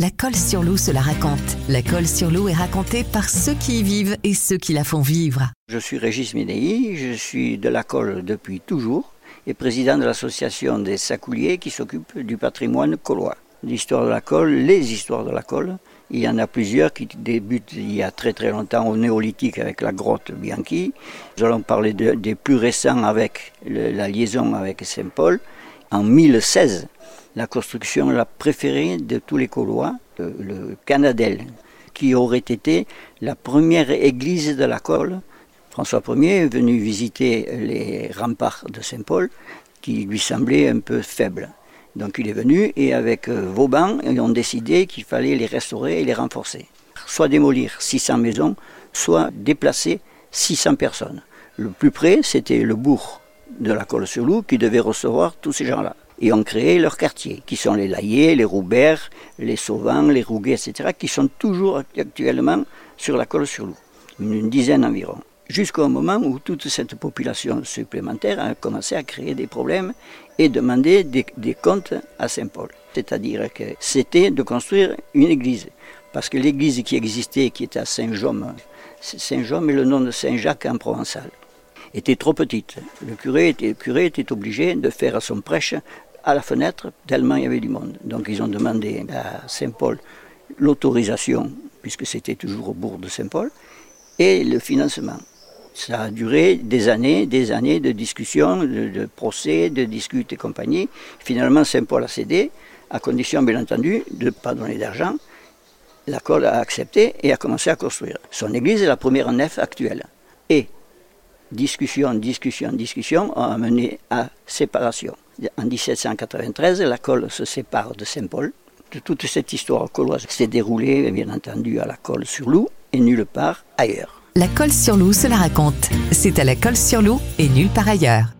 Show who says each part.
Speaker 1: La colle sur l'eau se la raconte. La colle sur l'eau est racontée par ceux qui y vivent et ceux qui la font vivre.
Speaker 2: Je suis Régis Médéi, je suis de la colle depuis toujours et président de l'association des sacouliers qui s'occupe du patrimoine collois. L'histoire de la colle, les histoires de la colle, il y en a plusieurs qui débutent il y a très très longtemps au néolithique avec la grotte Bianchi. Nous allons parler des plus récents avec la liaison avec Saint-Paul. En 1016, la construction la préférée de tous les Collois, le Canadel, qui aurait été la première église de la colle. François Ier est venu visiter les remparts de Saint-Paul, qui lui semblaient un peu faibles. Donc il est venu et avec euh, Vauban, ils ont décidé qu'il fallait les restaurer et les renforcer. Soit démolir 600 maisons, soit déplacer 600 personnes. Le plus près, c'était le bourg de la Colle-sur-Loup qui devait recevoir tous ces gens-là. Et ont créé leurs quartiers, qui sont les Laillés, les Roubert, les Sauvants, les Rouguets, etc., qui sont toujours actuellement sur la Colle-sur-Loup, une dizaine environ jusqu'au moment où toute cette population supplémentaire a commencé à créer des problèmes et demander des, comptes à Saint-Paul. C'est-à-dire que c'était de construire une église. Parce que l'église qui existait, qui était à Saint-Jaume, Saint-Jaume est le nom de Saint-Jacques en provençal, était trop petite. Le curé était, le curé était obligé de faire son prêche à la fenêtre, tellement il y avait du monde. Donc ils ont demandé à Saint-Paul l'autorisation, puisque c'était toujours au bourg de Saint-Paul, et le financement. Ça a duré des années, des années de discussions, de, procès, de disputes et compagnie. Finalement, Saint-Paul a cédé, à condition, bien entendu, de ne pas donner d'argent. La colle a accepté et a commencé à construire. Son église est la première nef actuelle. Et discussion, discussion, discussion ont amené à séparation. En 1793, la colle se sépare de Saint-Paul. Toute cette histoire colloise s'est déroulée, bien entendu, à la colle sur Loup et nulle part ailleurs.
Speaker 1: La colle sur loup se la raconte. C'est à la colle sur loup et nulle part ailleurs.